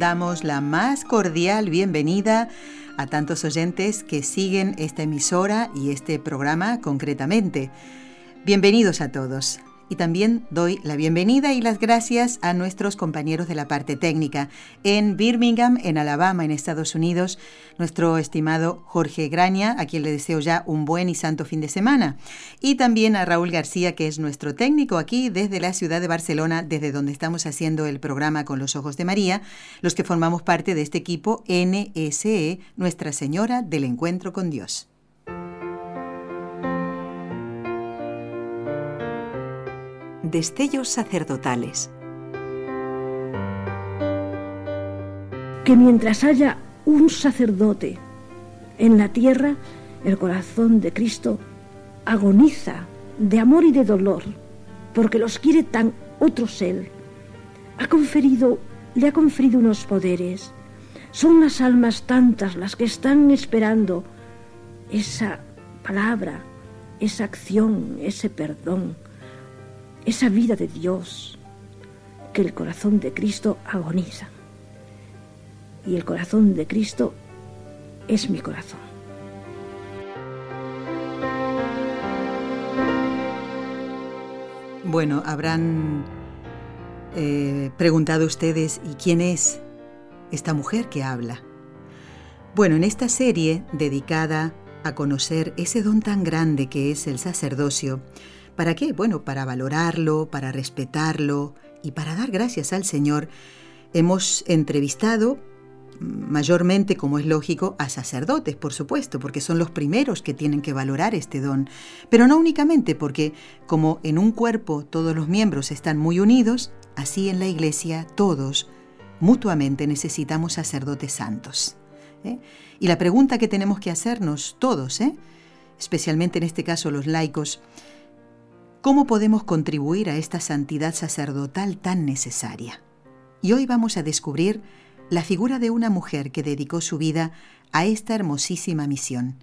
Damos la más cordial bienvenida a tantos oyentes que siguen esta emisora y este programa concretamente. Bienvenidos a todos. Y también doy la bienvenida y las gracias a nuestros compañeros de la parte técnica. En Birmingham, en Alabama, en Estados Unidos, nuestro estimado Jorge Graña, a quien le deseo ya un buen y santo fin de semana. Y también a Raúl García, que es nuestro técnico aquí desde la ciudad de Barcelona, desde donde estamos haciendo el programa con los ojos de María, los que formamos parte de este equipo NSE, Nuestra Señora del Encuentro con Dios. Destellos sacerdotales. Que mientras haya un sacerdote en la tierra, el corazón de Cristo agoniza de amor y de dolor, porque los quiere tan otros Él. Ha conferido, le ha conferido unos poderes. Son las almas tantas las que están esperando esa palabra, esa acción, ese perdón esa vida de Dios que el corazón de Cristo agoniza. Y el corazón de Cristo es mi corazón. Bueno, habrán eh, preguntado ustedes, ¿y quién es esta mujer que habla? Bueno, en esta serie dedicada a conocer ese don tan grande que es el sacerdocio, ¿Para qué? Bueno, para valorarlo, para respetarlo y para dar gracias al Señor. Hemos entrevistado mayormente, como es lógico, a sacerdotes, por supuesto, porque son los primeros que tienen que valorar este don, pero no únicamente porque como en un cuerpo todos los miembros están muy unidos, así en la iglesia todos mutuamente necesitamos sacerdotes santos. ¿eh? Y la pregunta que tenemos que hacernos todos, ¿eh? especialmente en este caso los laicos, ¿Cómo podemos contribuir a esta santidad sacerdotal tan necesaria? Y hoy vamos a descubrir la figura de una mujer que dedicó su vida a esta hermosísima misión.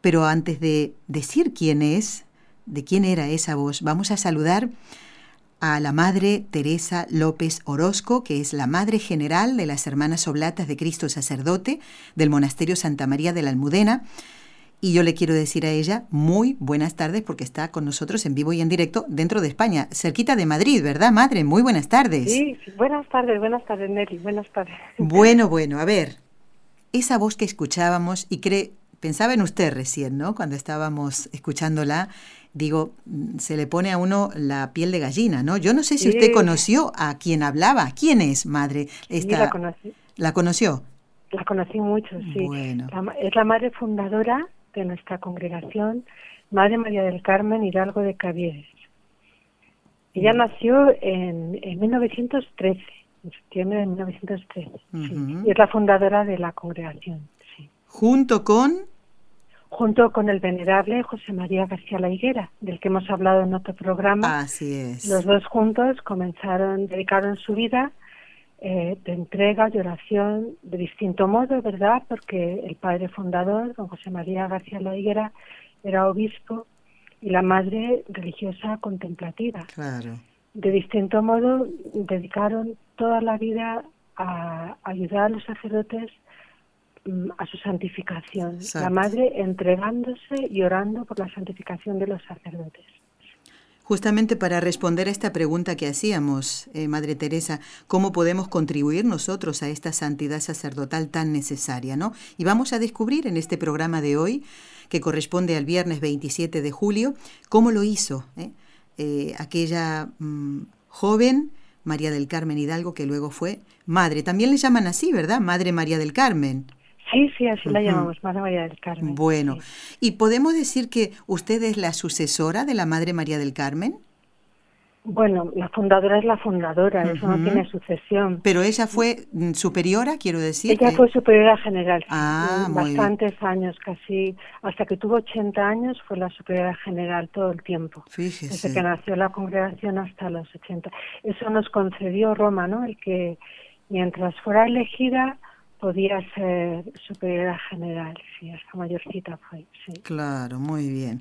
Pero antes de decir quién es, de quién era esa voz, vamos a saludar a la Madre Teresa López Orozco, que es la Madre General de las Hermanas Oblatas de Cristo Sacerdote del Monasterio Santa María de la Almudena, y yo le quiero decir a ella muy buenas tardes porque está con nosotros en vivo y en directo dentro de España, cerquita de Madrid, ¿verdad, madre? Muy buenas tardes. Sí, buenas tardes, buenas tardes, Nelly, buenas tardes. Bueno, bueno, a ver, esa voz que escuchábamos y cree, pensaba en usted recién, ¿no? Cuando estábamos escuchándola, digo, se le pone a uno la piel de gallina, ¿no? Yo no sé si usted conoció a quien hablaba. ¿Quién es, madre? Esta, sí, la conocí. ¿La conoció? La conocí mucho, sí. Bueno. es la madre fundadora de nuestra congregación, Madre María del Carmen Hidalgo de Cavieres. Ella mm. nació en, en 1913, en septiembre de 1913, y es la fundadora de la congregación. Sí. ¿Junto con? Junto con el venerable José María García La Higuera, del que hemos hablado en otro programa. Así es. Los dos juntos comenzaron, dedicaron su vida eh, de entrega, de oración, de distinto modo, ¿verdad? Porque el padre fundador, don José María García La Higuera, era obispo y la madre religiosa contemplativa. Claro. De distinto modo, dedicaron toda la vida a ayudar a los sacerdotes mm, a su santificación. La madre entregándose y orando por la santificación de los sacerdotes. Justamente para responder a esta pregunta que hacíamos, eh, Madre Teresa, ¿cómo podemos contribuir nosotros a esta santidad sacerdotal tan necesaria? ¿no? Y vamos a descubrir en este programa de hoy, que corresponde al viernes 27 de julio, cómo lo hizo ¿eh? Eh, aquella mm, joven María del Carmen Hidalgo, que luego fue madre. También le llaman así, ¿verdad? Madre María del Carmen. Sí, sí, así la llamamos, Madre María del Carmen. Bueno, ¿y podemos decir que usted es la sucesora de la Madre María del Carmen? Bueno, la fundadora es la fundadora, eso no tiene sucesión. Pero ella fue mm, superiora, quiero decir. Ella fue superiora general. Ah, bastantes años, casi, hasta que tuvo 80 años fue la superiora general todo el tiempo. Fíjese. Desde que nació la congregación hasta los 80. Eso nos concedió Roma, ¿no? El que mientras fuera elegida podía ser superiora general, sí, hasta mayorcita fue, sí. Claro, muy bien.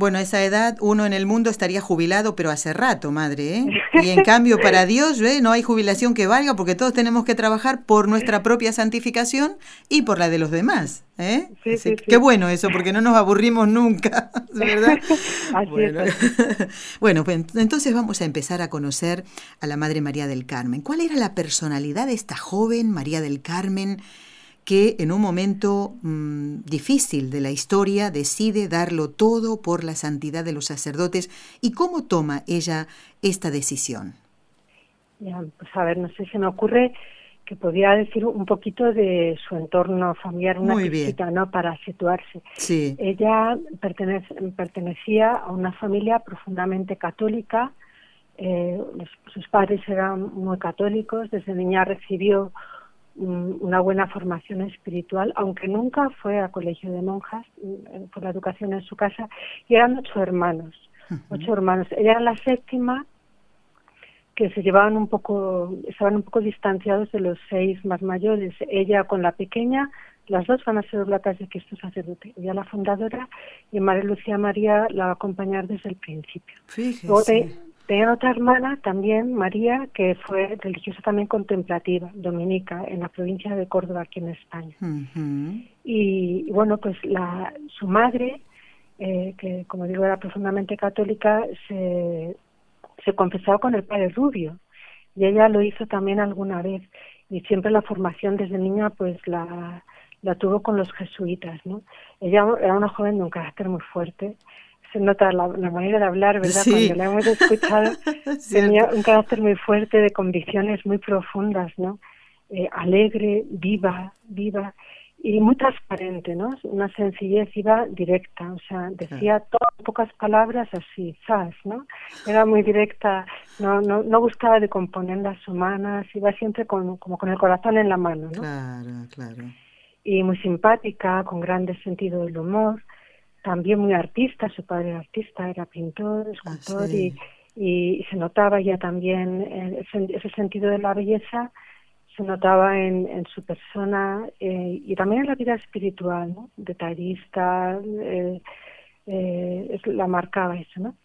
Bueno, a esa edad uno en el mundo estaría jubilado, pero hace rato, madre, ¿eh? Y en cambio para Dios ¿eh? no hay jubilación que valga porque todos tenemos que trabajar por nuestra propia santificación y por la de los demás. ¿eh? Sí, sí, Qué bueno eso, porque no nos aburrimos nunca, ¿verdad? bueno. bueno, pues entonces vamos a empezar a conocer a la Madre María del Carmen. ¿Cuál era la personalidad de esta joven María del Carmen? Que en un momento mm, difícil de la historia decide darlo todo por la santidad de los sacerdotes y cómo toma ella esta decisión. Ya, pues a ver, no sé, se me ocurre que podría decir un poquito de su entorno familiar, una visita, ¿no? Para situarse. Sí. Ella pertenecía a una familia profundamente católica. Eh, sus padres eran muy católicos. Desde niña recibió una buena formación espiritual, aunque nunca fue a colegio de monjas, mm, por la educación en su casa, y eran ocho hermanos, ocho hermanos. Ella era la séptima, que se llevaban un poco, estaban un poco distanciados de los seis más mayores. Ella con la pequeña, las dos van a ser oblatas de Cristo sacerdote. Ella la fundadora y María Lucía María la va a acompañar desde el principio. Fíjese. Tenía otra hermana también, María, que fue religiosa también contemplativa, dominica, en la provincia de Córdoba, aquí en España. y, bueno, pues la, su madre, eh, que como digo era profundamente católica, se, se confesaba con el padre Rubio. Y ella lo hizo también alguna vez. Y siempre la formación desde niña, pues la, la tuvo con los jesuitas, ¿no? Ella era una joven de un carácter muy fuerte se nota la, manera de hablar, ¿verdad? Cuando la hemos escuchado, tenía un carácter muy fuerte de convicciones muy profundas, ¿no? Eh, alegre, viva, viva y muy transparente, ¿no? Una sencillez iba directa, o sea, decía todas pocas palabras así, ¿sabes? ¿no? Era muy directa, no, no, no gustaba de componer las humanas, iba siempre con, como con el corazón en la mano, ¿no? Claro, claro. Y muy simpática, con grande sentido del humor también muy artista, su padre era artista, era pintor, escultor ah, y, y, se notaba ya también ese, sentido de la belleza, se notaba en, en su persona eh, y también en la vida espiritual, ¿no? detallista, eh, eh, la marcaba eso, ¿no?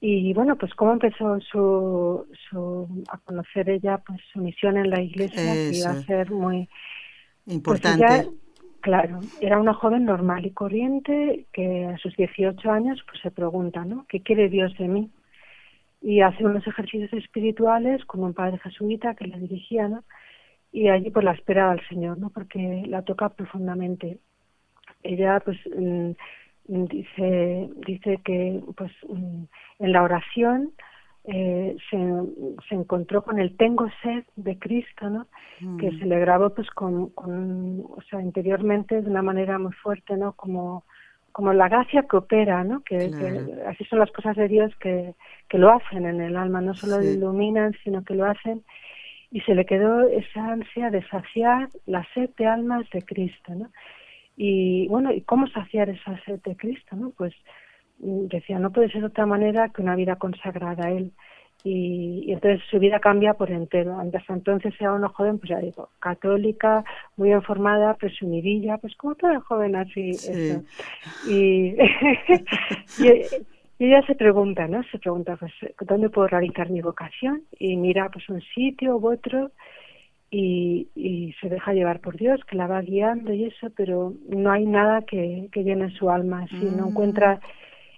Y bueno, pues cómo empezó su, su, a conocer ella pues su misión en la iglesia, que iba a ser muy pues, importante. Claro, era una joven normal y corriente que a sus 18 años pues se pregunta, ¿no? ¿Qué quiere Dios de mí? Y hace unos ejercicios espirituales con un padre jesuita que la dirigía. Y allí pues la espera al Señor, ¿no? Porque la toca profundamente. Ella pues mm, dice dice que pues mm, en la oración eh, se, se, encontró con el tengo sed de Cristo, ¿no? Que mm. se le grabó pues con, con, o sea, interiormente de una manera muy fuerte, ¿no? Como, como la gracia que opera, ¿no? Que, así son las cosas de Dios que, que lo hacen en el alma, no solo lo iluminan, sino que lo hacen. Y se le quedó esa ansia de saciar la sed de almas de Cristo, ¿no? Y bueno, ¿y cómo saciar esa sed de Cristo, no? Pues decía, no puede ser de otra manera que una vida consagrada a él. Y, entonces su vida cambia por entero. Hasta entonces era una joven, pues ya digo, católica, muy informada, presumidilla, pues como toda joven así. Y, y, ella se pregunta, ¿no? Se pregunta, pues, ¿dónde puedo realizar mi vocación? Y mira, pues un sitio u otro y, y se deja llevar por Dios, que la va guiando y eso, pero no hay nada que, que llene su alma, si no mm. encuentra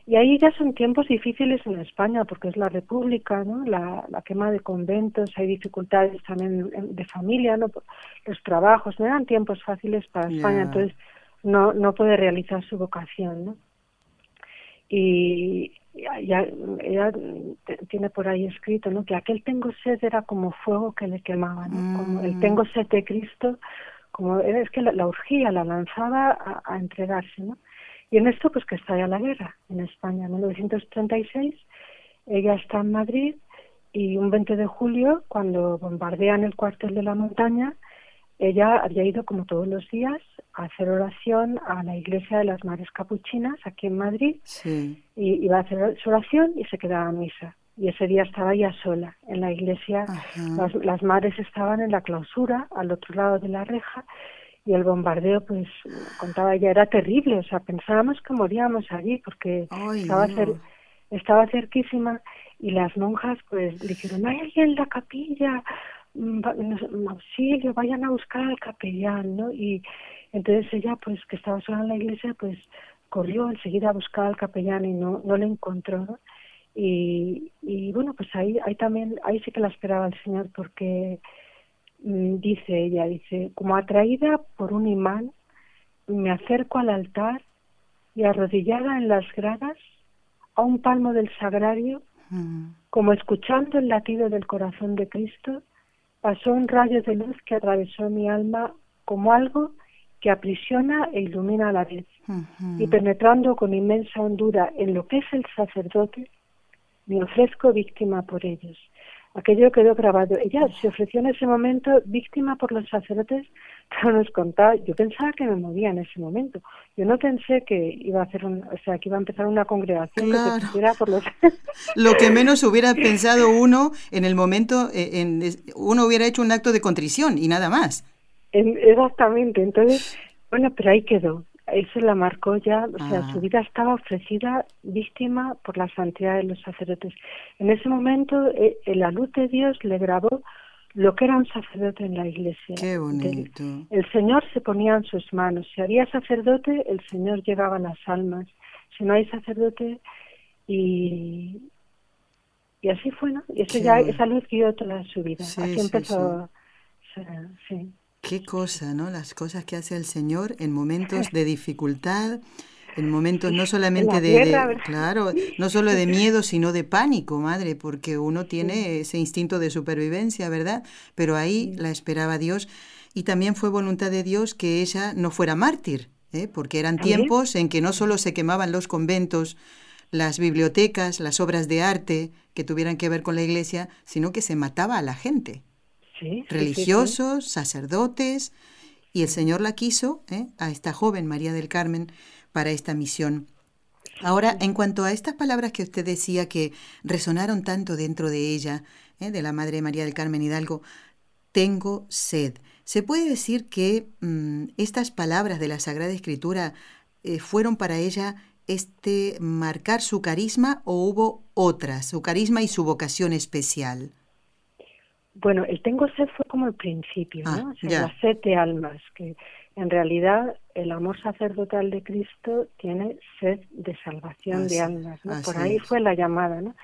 y ahí ya son tiempos difíciles en España, porque es la República, ¿no? La, quema de conventos, hay dificultades también de familia, ¿no? Los trabajos, no eran tiempos fáciles para España, entonces no, no puede realizar su vocación, ¿no? Y ya, ella tiene por ahí escrito, ¿no? Que aquel tengo sed era como fuego que le quemaba, ¿no? Como el mm. tengo sed de Cristo, como es que la, la urgía, la lanzaba a, a entregarse, ¿no? Y en esto, pues que estalla la guerra en España. En 1936 ella está en Madrid y un 20 de julio, cuando bombardean el cuartel de la montaña, ella había ido como todos los días a hacer oración a la iglesia de las Madres Capuchinas aquí en Madrid y iba a hacer su oración y se quedaba a misa. Y ese día estaba ya sola en la iglesia, las, las madres estaban en la clausura al otro lado de la reja y el bombardeo, pues contaba ella, era terrible, o sea, pensábamos que moríamos allí porque estaba, estaba cerquísima y las monjas pues dijeron, hay alguien en la capilla, mm, auxilio, vayan a buscar al capellán, ¿no? Y entonces ella, pues que estaba sola en la iglesia, pues corrió enseguida a buscar al capellán y no, no le encontró, ¿no? Y, y bueno, pues ahí, ahí también, ahí sí que la esperaba el Señor porque dice ella, dice, como atraída por un imán, me acerco al altar y arrodillada en las gradas, a un palmo del sagrario, como escuchando el latido del corazón de Cristo, pasó un rayo de luz que atravesó mi alma como algo que aprisiona e ilumina a la vez. Y penetrando con inmensa hondura en lo que es el sacerdote, me ofrezco víctima por ellos aquello quedó grabado. Ella se ofreció en ese momento víctima por los sacerdotes, pero nos contaba, yo pensaba que me movía en ese momento. Yo no pensé que iba a hacer un, o sea, que iba a empezar una congregación que se por los Lo que menos hubiera pensado uno en el momento, eh, en, uno hubiera hecho un acto de contrición y nada más. exactamente. Entonces, bueno, pero ahí quedó eso la marcó ya, o sea, su ah. vida estaba ofrecida víctima por la santidad de los sacerdotes. En ese momento, eh, la luz de Dios le grabó lo que era un sacerdote en la iglesia. Qué bonito. El, Señor se ponía en sus manos. Si había sacerdote, el Señor llegaba a las almas. Si no hay sacerdote, y, y así fue, ¿no? Y eso ya, esa luz guió toda su vida. así empezó. sí. Qué cosa, ¿no? Las cosas que hace el Señor en momentos de dificultad, en momentos no solamente de, claro, no solo de miedo, sino de pánico, madre, porque uno tiene ese instinto de supervivencia, ¿verdad? Pero ahí la esperaba Dios y también fue voluntad de Dios que ella no fuera mártir, ¿eh? porque eran tiempos en que no solo se quemaban los conventos, las bibliotecas, las obras de arte que tuvieran que ver con la iglesia, sino que se mataba a la gente religiosos, sacerdotes, y el Señor la quiso ¿eh? a esta joven María del Carmen para esta misión. Ahora, en cuanto a estas palabras que usted decía que resonaron tanto dentro de ella, ¿eh? de la Madre María del Carmen Hidalgo, tengo sed. ¿Se puede decir que mm, estas palabras de la Sagrada Escritura eh, fueron para ella este marcar su carisma o hubo otras, su carisma y su vocación especial? Bueno, el tengo sed fue como el principio, ¿no? Ah, o sea, la sed de almas, que en realidad el amor sacerdotal de Cristo tiene sed de salvación de almas, ¿no? Por ahí fue la llamada, ¿no?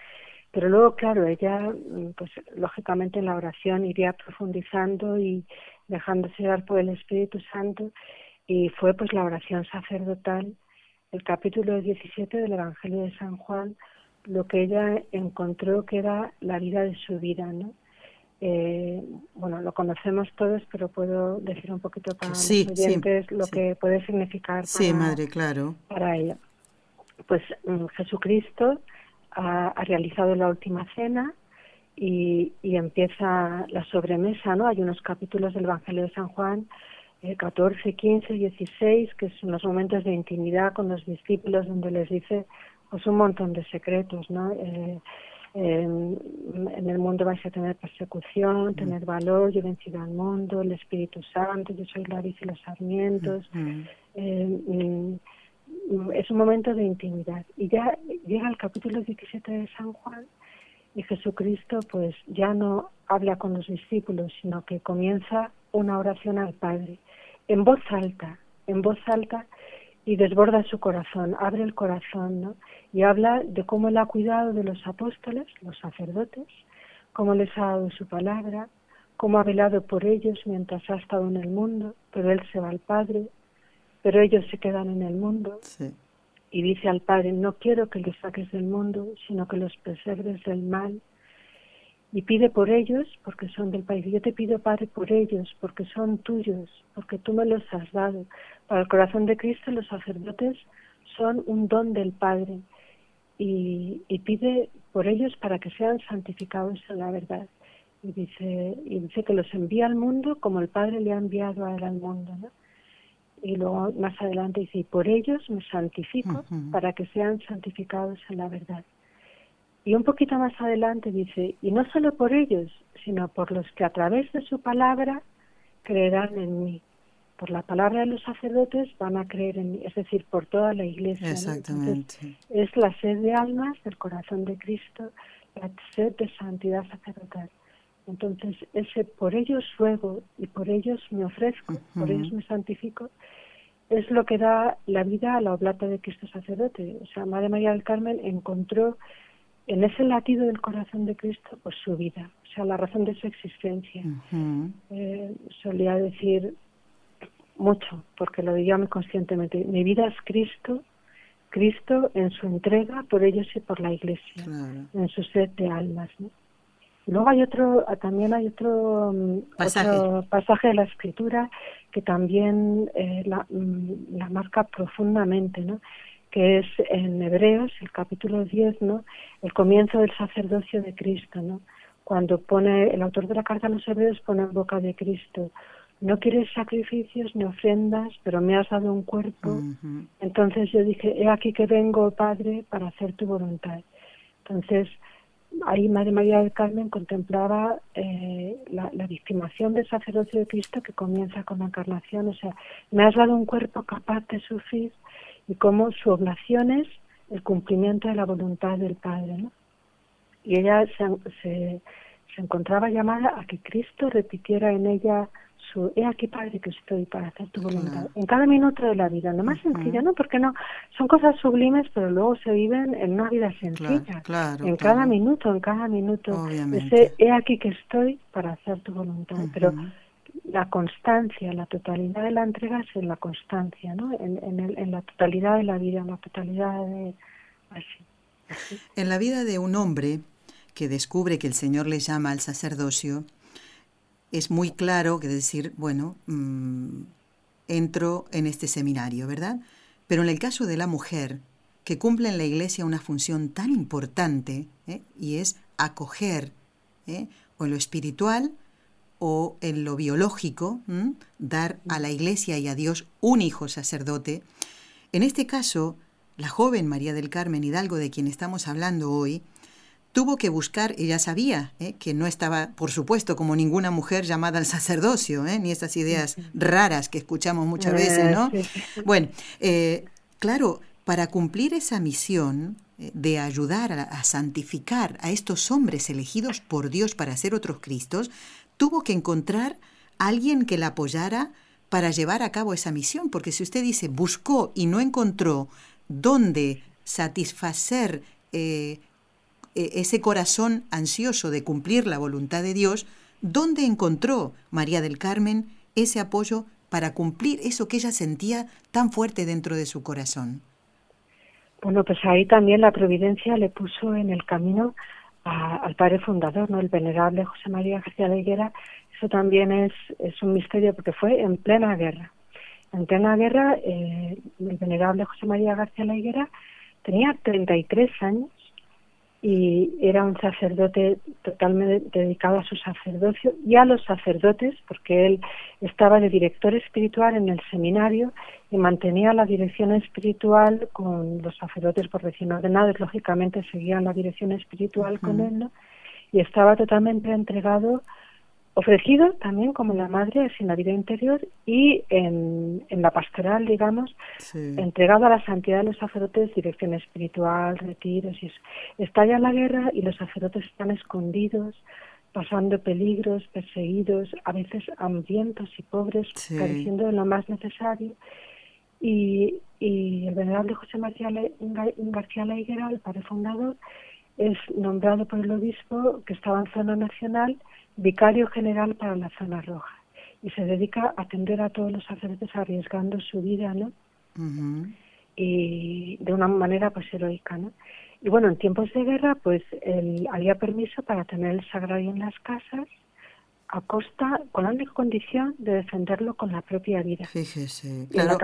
Pero luego, claro, ella, mm, pues lógicamente en la oración iría profundizando y dejándose dar por el Espíritu Santo y fue pues la oración sacerdotal, el capítulo 17 del Evangelio de San Juan, lo que ella encontró que era la vida de su vida, ¿no? Eh, bueno, lo conocemos todos, pero puedo decir un poquito para los oyentes lo que puede significar para, madre, claro. para ella. Pues mm, Jesucristo ha, realizado la última cena y, empieza la sobremesa, ¿no? Hay unos capítulos del Evangelio de San Juan, 14, 15, 16, que son los momentos de intimidad con los discípulos donde les dice pues un montón de secretos, ¿no? Eh, en el mundo vais a tener persecución, mm. tener valor, yo he vencido al mundo, el Espíritu Santo, yo soy la y los sarmientos. Eh, es un momento de intimidad. Y ya llega el capítulo 17 de San Juan y Jesucristo pues ya no habla con los discípulos, sino que comienza una oración al Padre en voz alta, en voz alta y desborda su corazón, abre el corazón, ¿no? Y habla de cómo él ha cuidado de los apóstoles, los sacerdotes, cómo les ha dado su palabra, cómo ha velado por ellos mientras ha estado en el mundo, pero él se va al Padre, pero ellos se quedan en el mundo. Y dice al Padre, no quiero que los saques del mundo, sino que los preserves del mal y pide por ellos porque son del país. Yo te pido, Padre, por ellos, porque son tuyos, porque tú me los has dado. Para el corazón de Cristo los sacerdotes son un don del Padre. y, y pide por ellos para que sean santificados en la verdad. Y dice, y dice que los envía al mundo como el Padre le ha enviado a él al mundo. ¿no? Y luego más adelante dice, y por ellos me santifico para que sean santificados en la verdad. Y un poquito más adelante dice, y no solo por ellos, sino por los que a través de su palabra creerán en mí. Por la palabra de los sacerdotes van a creer en mí, es decir, por toda la iglesia. Exactamente. es la sed de almas del corazón de Cristo, la sed de santidad sacerdotal. Entonces, ese por ellos ruego y por ellos me ofrezco, por ellos me santifico, es lo que da la vida a la oblata de Cristo sacerdote. O sea, Madre María del Carmen encontró en ese latido del corazón de Cristo pues su vida, o sea, la razón de su existencia. Eh, solía decir mucho, porque lo diría muy conscientemente, mi vida es Cristo, Cristo en su entrega por ellos y por la Iglesia, en su sed de almas. ¿no? Luego hay otro, también hay otro mm, pasaje, pasaje de la escritura que también eh, la, mm, la, marca profundamente, ¿no? Que es en Hebreos, el capítulo 10, ¿no? el comienzo del sacerdocio de Cristo, ¿no? cuando pone, el autor de la carta a los Hebreos pone en boca de Cristo, no quieres sacrificios ni ofrendas, pero me has dado un cuerpo. Entonces yo dije, he aquí que vengo, Padre, para hacer tu voluntad. Entonces, ahí Madre María del Carmen contemplaba eh, la, la, victimación del sacerdocio de Cristo que comienza con la encarnación, o sea, me has dado un cuerpo capaz de sufrir y cómo su oblación es el cumplimiento de la voluntad del Padre, ¿no? Y ella se, se, se encontraba llamada a que Cristo repitiera en ella he aquí Padre que estoy para hacer tu voluntad, en cada minuto de la vida, no más sencilla, ¿no? Porque no, son cosas sublimes, pero luego se viven en una vida sencilla, en cada minuto, en cada minuto, ese he aquí que estoy para hacer tu voluntad, pero la constancia, la totalidad de la entrega es en la constancia, ¿no? En, en, el, en la totalidad de la vida, en la totalidad de... Así, En la vida de un hombre que descubre que el Señor le llama al sacerdocio, es muy claro que decir, bueno, mm, entro en este seminario, ¿verdad? Pero en el caso de la mujer, que cumple en la iglesia una función tan importante, ¿eh? y es acoger, ¿eh? o en lo espiritual o en lo biológico, dar a la iglesia y a Dios un hijo sacerdote, en este caso, la joven María del Carmen Hidalgo, de quien estamos hablando hoy, tuvo que buscar, ella sabía ¿eh? que no estaba, por supuesto, como ninguna mujer llamada al sacerdocio, ¿eh? ni estas ideas raras que escuchamos muchas veces, ¿no? Bueno, eh, claro, para cumplir esa misión de ayudar a, santificar a estos hombres elegidos por Dios para ser otros Cristos, tuvo que encontrar a alguien que la apoyara para llevar a cabo esa misión, porque si usted dice buscó y no encontró dónde satisfacer e-, ese corazón ansioso de cumplir la voluntad de Dios, ¿dónde encontró María del Carmen ese apoyo para cumplir eso que ella sentía tan fuerte dentro de su corazón? Bueno, pues ahí también la providencia le puso en el camino al padre fundador, ¿no? El venerable José María García de. Eso también es, es un misterio porque fue en plena guerra. En plena guerra, eh, el venerable José María García de Higuera tenía 33 años y era un sacerdote totalmente dedicado a su sacerdocio y a los sacerdotes, porque él estaba de director espiritual en el seminario y mantenía la dirección espiritual con los sacerdotes por recién ordenados, lógicamente seguían la dirección espiritual con él, ¿no? y estaba totalmente entregado ofrecido también como la madre en la vida interior y en, en la pastoral, digamos, entregado a la santidad de los sacerdotes, dirección espiritual, retiros y eso. Estalla la guerra y los sacerdotes están escondidos, pasando peligros, perseguidos, a veces hambrientos y pobres, careciendo de lo más necesario. Y, y el venerable José García La Higuera, el padre fundador, es nombrado por el obispo que estaba en zona nacional vicario general para la zona roja y se dedica a atender a todos los sacerdotes arriesgando su vida, ¿no? Y de una manera pues heroica, ¿no? Y bueno, en tiempos de guerra pues él había permiso para tener el sagrario en las casas, a costa, con la única condición de defenderlo con la propia vida. Fíjese, claro.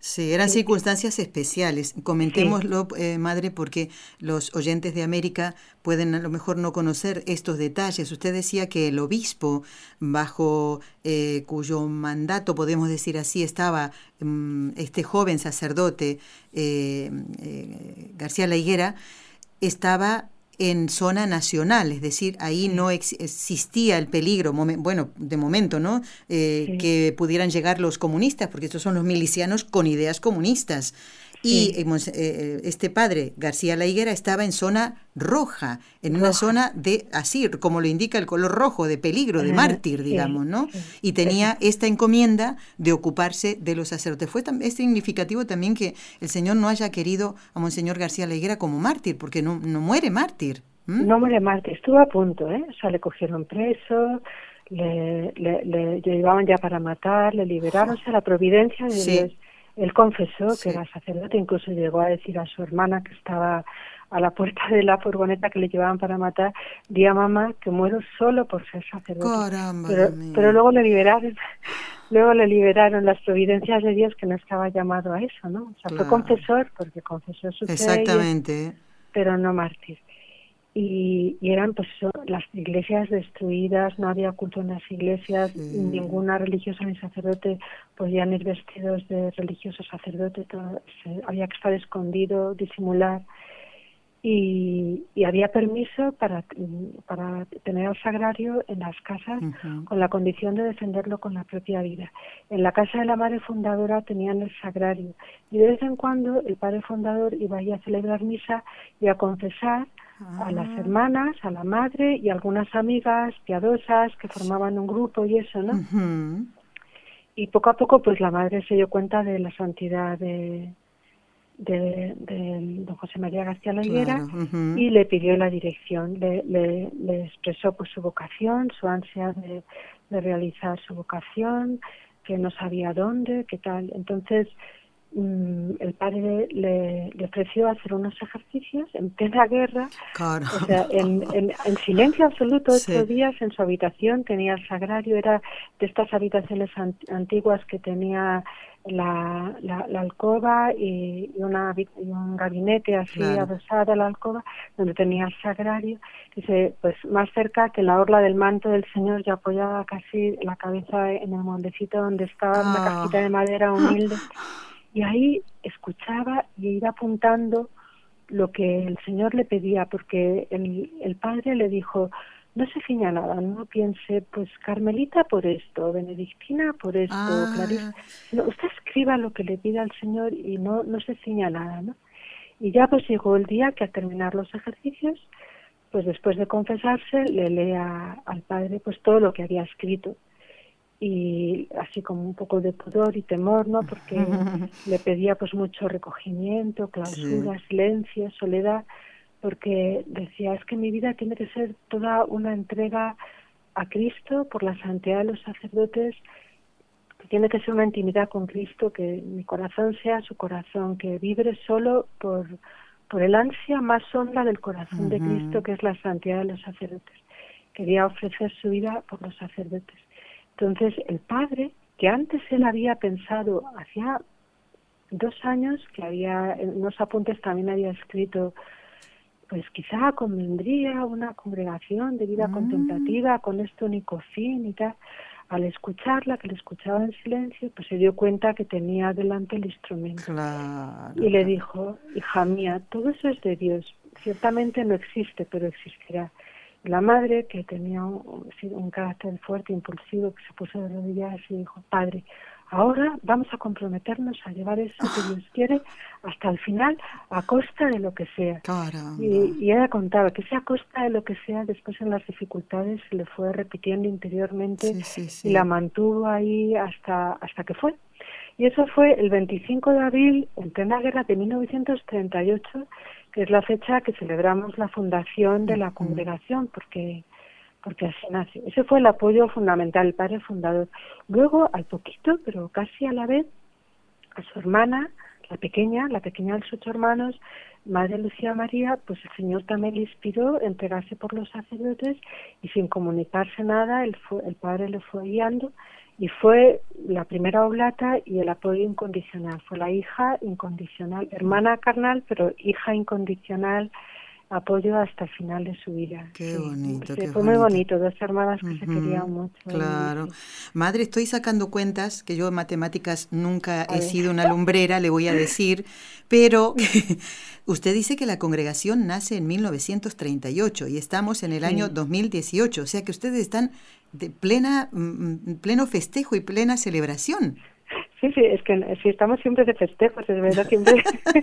sí, eran circunstancias especiales. Comentémoslo, eh, madre, porque los oyentes de América pueden a lo mejor no conocer estos detalles. Usted decía que el obispo, bajo eh, cuyo mandato, podemos decir así, estaba mm, este joven sacerdote, eh, García La Higuera, estaba en zona nacional, es decir, ahí no existía el peligro, bueno, de momento, ¿no? Eh, que pudieran llegar los comunistas, porque estos son los milicianos con ideas comunistas. Y eh, eh, este padre, García La Higuera, estaba en zona roja, en una zona de, así como lo indica el color rojo, de peligro, de mártir, digamos, ¿no? Y tenía esta encomienda de ocuparse de los sacerdotes. Fue es significativo también que el Señor no haya querido a Monseñor García La Higuera como mártir, porque no, no muere mártir. No muere mártir, estuvo a punto, ¿eh? O sea, le cogieron preso, le, le, llevaban ya para matar, le liberaron, o sea, la providencia de Dios él confesó que era sacerdote, incluso llegó a decir a su hermana que estaba a la puerta de la furgoneta que le llevaban para matar, di a mamá que muero solo por ser sacerdote. pero, pero, luego le liberaron, luego le liberaron las providencias de Dios que no estaba llamado a eso, ¿no? O sea, fue confesor porque confesó su fe. Exactamente. pero no mártir y, eran pues las iglesias destruidas, no había culto en las iglesias, ninguna religiosa ni sacerdote podían ir vestidos de religioso sacerdote, todo, había que estar escondido, disimular. Y, había permiso para, para tener el sagrario en las casas con la condición de defenderlo con la propia vida. En la casa de la madre fundadora tenían el sagrario. Y de vez en cuando el padre fundador iba a celebrar misa y a confesar a las ah. hermanas, a la madre y algunas amigas piadosas que formaban un grupo y eso, ¿no? Y poco a poco, pues la madre se dio cuenta de la santidad de, de, don José María García La y le pidió la dirección, le, le, le, expresó pues su vocación, su ansia de, de realizar su vocación, que no sabía dónde, qué tal. Entonces, el padre le, ofreció hacer unos ejercicios en plena guerra, o sea, en, en, silencio absoluto, ocho días en su habitación, tenía el sagrario, era de estas habitaciones antiguas que tenía la, la, alcoba y, una, un gabinete así adosado a la alcoba, donde tenía el sagrario, dice, pues más cerca que la orla del manto del Señor, ya apoyaba casi la cabeza en el moldecito donde estaba una ah. cajita de madera humilde. Y ahí escuchaba y iba apuntando lo que el Señor le pedía, porque el, el Padre le dijo, no se ciña nada, no piense, pues Carmelita por esto, Benedictina por esto, ah. Clarice. usted escriba lo que le pida al Señor y no, no se ciña nada, ¿no? Y ya pues llegó el día que al terminar los ejercicios, pues después de confesarse, le lea al Padre pues todo lo que había escrito y así como un poco de pudor y temor, ¿no? Porque le pedía pues mucho recogimiento, clausura, silencio, soledad, porque decía, es que mi vida tiene que ser toda una entrega a Cristo por la santidad de los sacerdotes, tiene que ser una intimidad con Cristo, que mi corazón sea su corazón, que vibre solo por, por el ansia más honda del corazón de Cristo, que es la santidad de los sacerdotes. Quería ofrecer su vida por los sacerdotes. Entonces el padre, que antes él había pensado, hacía dos años que había, en unos apuntes también había escrito, pues quizá convendría una congregación de vida mm. contemplativa con este único fin y tal. Al escucharla, que le escuchaba en silencio, pues se dio cuenta que tenía delante el instrumento. y le dijo, hija mía, todo eso es de Dios. Ciertamente no existe, pero existirá. La madre, que tenía un, carácter fuerte, impulsivo, que se puso de rodillas y dijo, Padre, ahora vamos a comprometernos a llevar eso que Dios quiere hasta el final, a costa de lo que sea. Y, y, ella contaba que sea a costa de lo que sea, después en las dificultades se le fue repitiendo interiormente y la mantuvo ahí hasta, hasta que fue. Y eso fue el 25 de abril, en plena guerra de 1938, que es la fecha que celebramos la fundación de la congregación, porque porque así nace. Ese fue el apoyo fundamental, el padre fundador. Luego, al poquito, pero casi a la vez, a su hermana, la pequeña, la pequeña de sus ocho hermanos, Madre Lucía María, pues el Señor también le inspiró entregarse por los sacerdotes y sin comunicarse nada, el, el Padre le fue guiando y fue la primera oblata y el apoyo incondicional. Fue la hija incondicional, hermana carnal, pero hija incondicional apoyo hasta el final de su vida. Qué bonito. fue muy bonito, dos hermanas que se querían mucho. Claro. Madre, estoy sacando cuentas, que yo en matemáticas nunca he sido una lumbrera, le voy a decir, pero usted dice que la congregación nace en 1938 y estamos en el año 2018, o sea que ustedes están de plena, mm, mm, pleno festejo y plena celebración. Sí, sí, es que si estamos siempre de festejos, es verdad, siempre.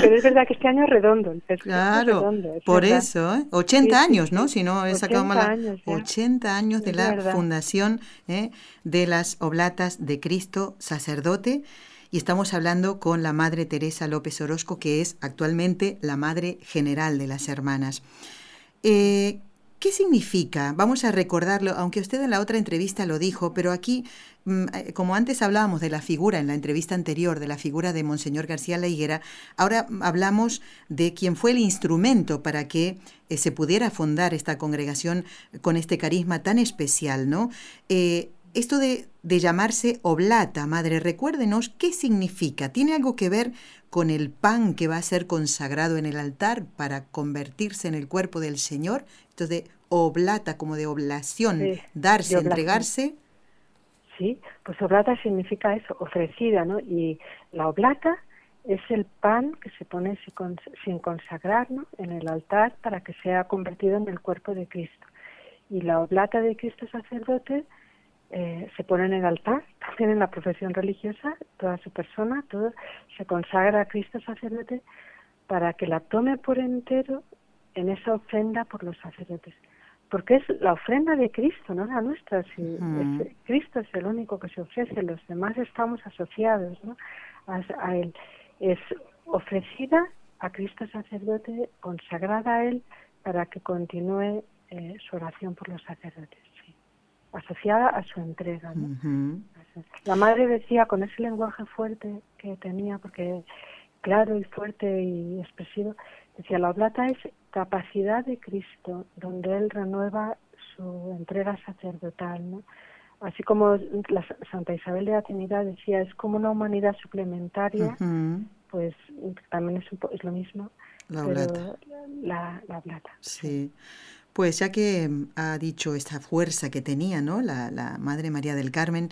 Pero es verdad que este año es redondo. claro, por eso, ¿eh? 80 años, ¿no? Si no he sacado mal. Años, 80 años de la fundación ¿eh? de las Oblatas de Cristo Sacerdote. Y estamos hablando con la Madre Teresa López Orozco, que es actualmente la Madre General de las Hermanas. Eh, ¿Qué significa? Vamos a recordarlo, aunque usted en la otra entrevista lo dijo, pero aquí, mm, eh, como antes hablábamos de la figura en la entrevista anterior, de la figura de Monseñor García La Higuera, ahora hablamos de quién fue el instrumento para que eh, se pudiera fundar esta congregación con este carisma tan especial, ¿no? Eh, esto de, de, llamarse oblata, madre, recuérdenos qué significa. ¿Tiene algo que ver con el pan que va a ser consagrado en el altar para convertirse en el cuerpo del Señor? Esto de oblata, como de oblación, darse, entregarse. Sí, pues oblata significa eso, ofrecida, ¿no? Y la oblata es el pan que se pone sin consagrar ¿no? en el altar para que sea convertido en el cuerpo de Cristo. Y la oblata de Cristo sacerdote eh, se pone en el altar, también en la profesión religiosa, toda su persona, todo se consagra a Cristo sacerdote para que la tome por entero en esa ofrenda por los sacerdotes. Porque es la ofrenda de Cristo, no la nuestra. Si Cristo es el único que se ofrece, los demás estamos asociados ¿no? a, Él. Es ofrecida a Cristo sacerdote, consagrada a Él, para que continúe eh, su oración por los sacerdotes. Asociada a su entrega. ¿no? La madre decía con ese lenguaje fuerte que tenía, porque claro y fuerte y expresivo, decía la oblata es capacidad de Cristo, donde Él renueva su entrega sacerdotal, ¿no? Así como la Santa Isabel de la Trinidad decía, es como una humanidad suplementaria, pues también es, es, lo mismo, la pero la, la Sí. Pues ya que ha dicho esta fuerza que tenía, ¿no? La, la Madre María del Carmen,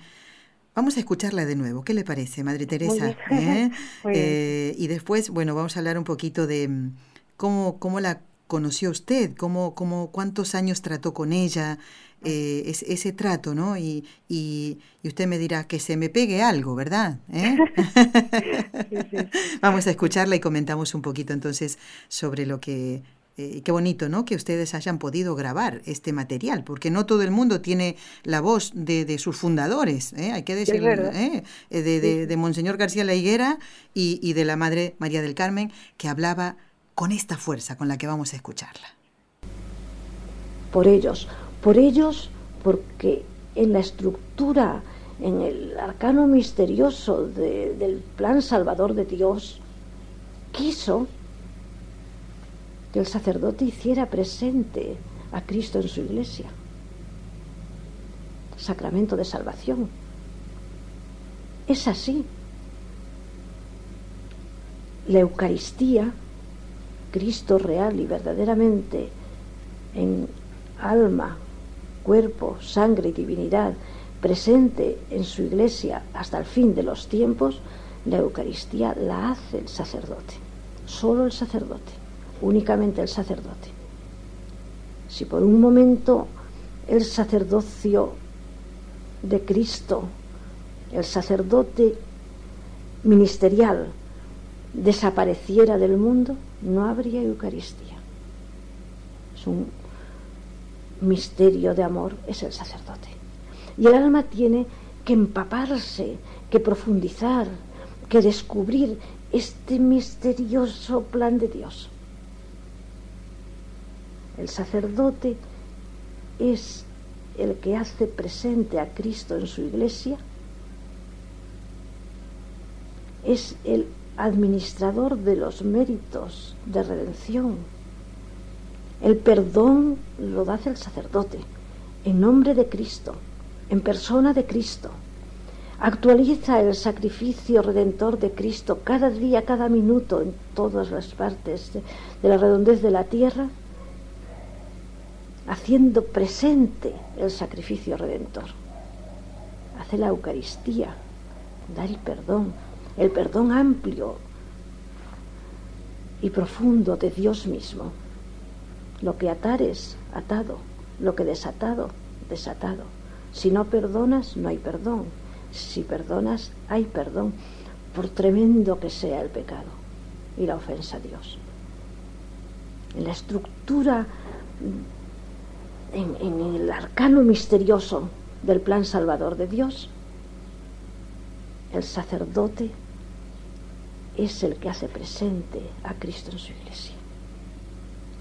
Vamos a escucharla de nuevo. ¿Qué le parece, Madre Teresa? ¿Eh? Eh, y después, bueno, vamos a hablar un poquito de mm, cómo, cómo la conoció usted? ¿Cómo, cómo, ¿Cuántos años trató con ella? Eh, ese, trato, ¿no? Y, y, usted me dirá que se me pegue algo, ¿verdad? Vamos a escucharla y comentamos un poquito entonces sobre lo que... Eh, qué bonito, ¿no? Que ustedes hayan podido grabar este material, porque no todo el mundo tiene la voz de, de sus fundadores, ¿eh? hay que decirlo, ¿eh? de, de, de, Monseñor García La Higuera y, y de la Madre María del Carmen, que hablaba con esta fuerza con la que vamos a escucharla. Por ellos, por ellos porque en la estructura, en el arcano misterioso del plan salvador de Dios, quiso que el sacerdote hiciera presente a Cristo en su iglesia. Sacramento de salvación. Es así. La Eucaristía Cristo real y verdaderamente en alma, cuerpo, sangre y divinidad presente en su iglesia hasta el fin de los tiempos, la Eucaristía la hace el sacerdote, solo el sacerdote, únicamente el sacerdote. Si por un momento el sacerdocio de Cristo, el sacerdote ministerial, desapareciera del mundo, no habría Eucaristía. Es un misterio de amor, es el sacerdote. Y el alma tiene que empaparse, que profundizar, que descubrir este misterioso plan de Dios. El sacerdote es el que hace presente a Cristo en su iglesia, es el administrador de los méritos de redención. El perdón lo da el sacerdote, en nombre de Cristo, en persona de Cristo. Actualiza el sacrificio redentor de Cristo cada día, cada minuto, en todas las partes de, de la redondez de la tierra, haciendo presente el sacrificio redentor. Hace la Eucaristía, da el perdón, el perdón amplio y profundo de Dios mismo. Lo que atares, atado, lo que desatado, desatado. Si no perdonas, no hay perdón. Si perdonas, hay perdón, por tremendo que sea el pecado y la ofensa a Dios. En la estructura, en, el arcano misterioso del plan salvador de Dios, el sacerdote es el que hace presente a Cristo en su iglesia,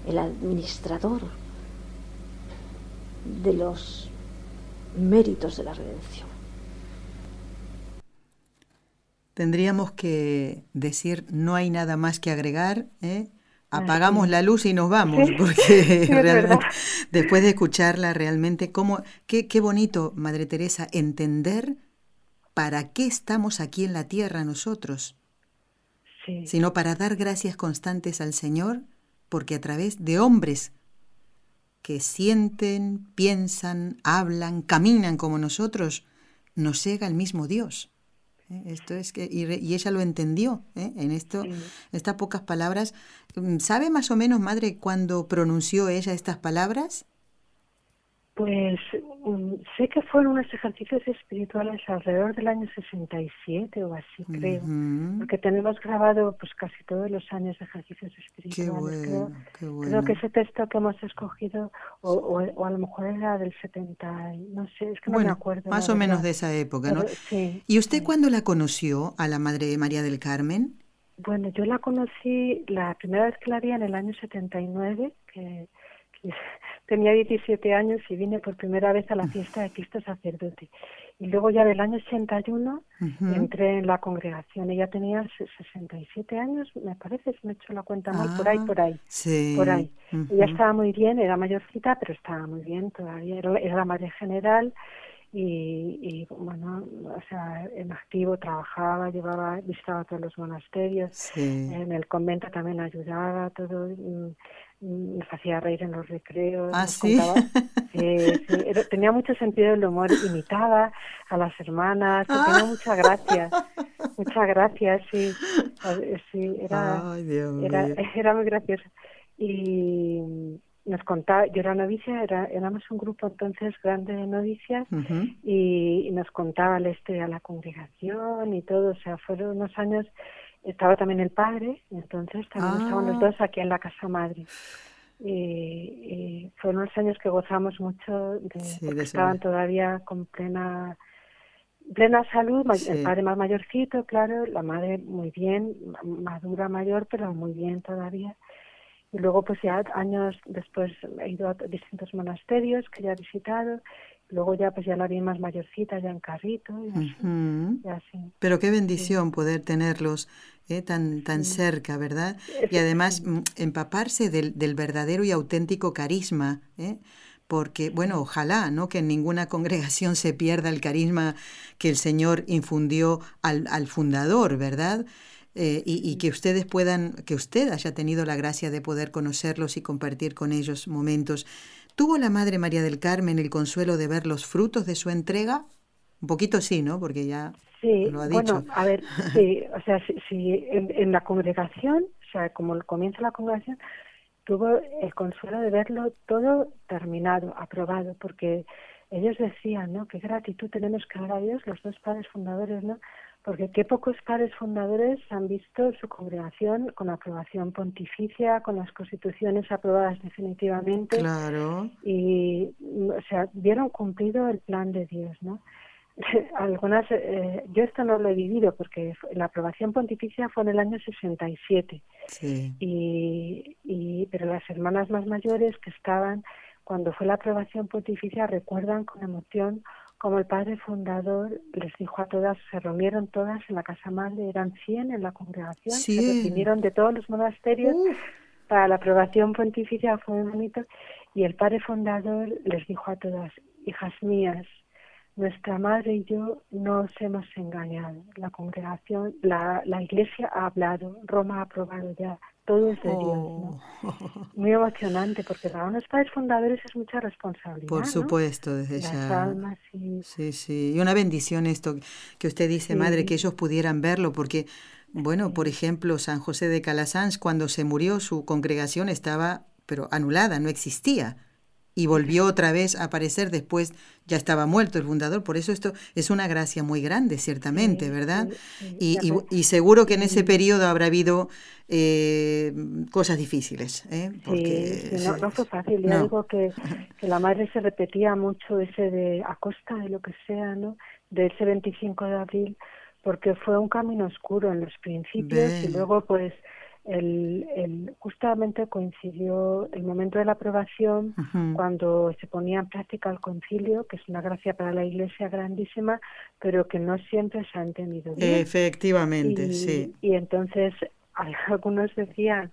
el administrador de los méritos de la redención. Tendríamos que decir, no hay nada más que agregar, ¿eh? Apagamos la luz y nos vamos, porque realmente, después de escucharla realmente, cómo, qué, qué bonito, Madre Teresa, entender para qué estamos aquí en la tierra nosotros, sino para dar gracias constantes al Señor, porque a través de hombres que sienten, piensan, hablan, caminan como nosotros, nos llega el mismo Dios. ¿Eh? Esto es que, y, ella lo entendió ¿eh? en esto, en estas pocas palabras. ¿Sabe más o menos, madre, cuándo pronunció ella estas palabras? Pues mm, sé que fueron unos ejercicios espirituales alrededor del año 67 o así, creo. Porque tenemos grabado pues casi todos los años de ejercicios espirituales. creo, que ese texto que hemos escogido, o, a lo mejor era del 70, no sé, es que no me acuerdo. Más o menos de esa época, ¿no? ¿Y usted cuándo la conoció a la Madre María del Carmen? Bueno, yo la conocí, la primera vez que la vi en el año 79, que tenía 17 años y vine por primera vez a la fiesta de Cristo sacerdote. Y luego ya del año 81 entré en la congregación. Ella tenía 67 años, me parece, si me he hecho la cuenta mal, por ahí, ah, por ahí. Sí. Por ahí. Ella estaba muy bien, era mayorcita, pero estaba muy bien todavía. Era, la madre general y, bueno, o sea, en activo trabajaba, llevaba, visitaba todos los monasterios, en el convento también ayudaba, todo, mm, nos hacía reír en los recreos. ¿Ah, sí? tenía mucho sentido del humor, imitaba a las hermanas, tenía ah. mucha gracia, mucha gracia, sí, sí era, era, era, muy gracioso. Y nos contaba, yo era novicia, era, éramos un grupo entonces grande de novicias y, nos contaba la historia de la congregación y todo, o sea, fueron unos años estaba también el padre, entonces también estaban los ah. dos aquí en la casa madre. Y, fueron unos años que gozamos mucho de, estaban todavía con plena plena salud, el padre más mayorcito, claro, la madre muy bien, madura mayor, pero muy bien todavía. Y luego, pues ya años después he ido a distintos monasterios que ya he visitado Luego ya pues ya la vi más mayorcita, ya en carrito y así. Pero qué bendición poder tenerlos eh, tan, tan cerca, ¿verdad? Y además mm, empaparse del, del, verdadero y auténtico carisma, ¿eh? porque, bueno, ojalá, ¿no? Que en ninguna congregación se pierda el carisma que el Señor infundió al, al fundador, ¿verdad? Eh, y, y, que ustedes puedan, que usted haya tenido la gracia de poder conocerlos y compartir con ellos momentos ¿Tuvo la Madre María del Carmen el consuelo de ver los frutos de su entrega? Un poquito sí, ¿no? Porque ya lo ha dicho. Bueno, a ver, sí, o sea, si, en, la congregación, o sea, como comienza la congregación, tuvo el consuelo de verlo todo terminado, aprobado, porque ellos decían, ¿no? Qué gratitud tenemos que dar a Dios, los dos padres fundadores, ¿no? Porque qué pocos padres fundadores han visto su congregación con aprobación pontificia, con las constituciones aprobadas definitivamente. Claro. Y, o sea, vieron cumplido el plan de Dios, ¿no? Algunas, eh, yo esto no lo he vivido porque la aprobación pontificia fue en el año 67. Sí. Y, y, pero las hermanas más mayores que estaban cuando fue la aprobación pontificia recuerdan con emoción como el padre fundador les dijo a todas, se reunieron todas en la casa madre, eran 100 en la congregación, se vinieron de todos los monasterios para la aprobación pontificia, fue muy bonito, y el padre fundador les dijo a todas, hijas mías, nuestra madre y yo no nos hemos engañado. La congregación, la, la iglesia ha hablado, Roma ha aprobado ya, todo es de Dios. ¿no? Oh. Muy emocionante, porque para unos padres fundadores es mucha responsabilidad. Por supuesto, desde ya. Sí, sí. Y una bendición esto que usted dice, madre, que ellos pudieran verlo, porque, bueno, por ejemplo, San José de Calasanz, cuando se murió, su congregación estaba, pero anulada, no existía y volvió otra vez a aparecer después, ya estaba muerto el fundador, por eso esto es una gracia muy grande, ciertamente, ¿verdad? y, y, seguro que en ese periodo habrá habido eh, cosas difíciles. ¿eh? Porque, sí, no, fue fácil, yo digo que, que, la madre se repetía mucho ese de a costa de lo que sea, ¿no? De ese 25 de abril, porque fue un camino oscuro en los principios y luego pues el, el, justamente coincidió el momento de la aprobación cuando se ponía en práctica el concilio, que es una gracia para la Iglesia grandísima, pero que no siempre se ha entendido bien. Efectivamente, sí. Y entonces algunos decían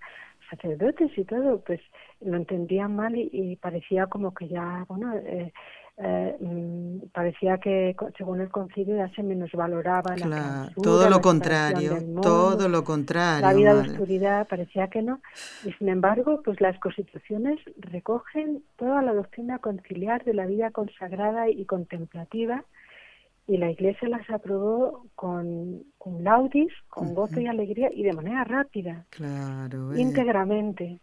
sacerdotes y todo, pues lo entendían mal y, parecía como que ya, bueno, eh, eh, mm, parecía que según el concilio ya se menosvaloraba la todo lo contrario todo lo contrario la vida de oscuridad parecía que no. Y sin embargo pues las constituciones recogen toda la doctrina conciliar de la vida consagrada y contemplativa y la iglesia las aprobó con, con laudis con gozo y alegría y de manera rápida claro eh. íntegramente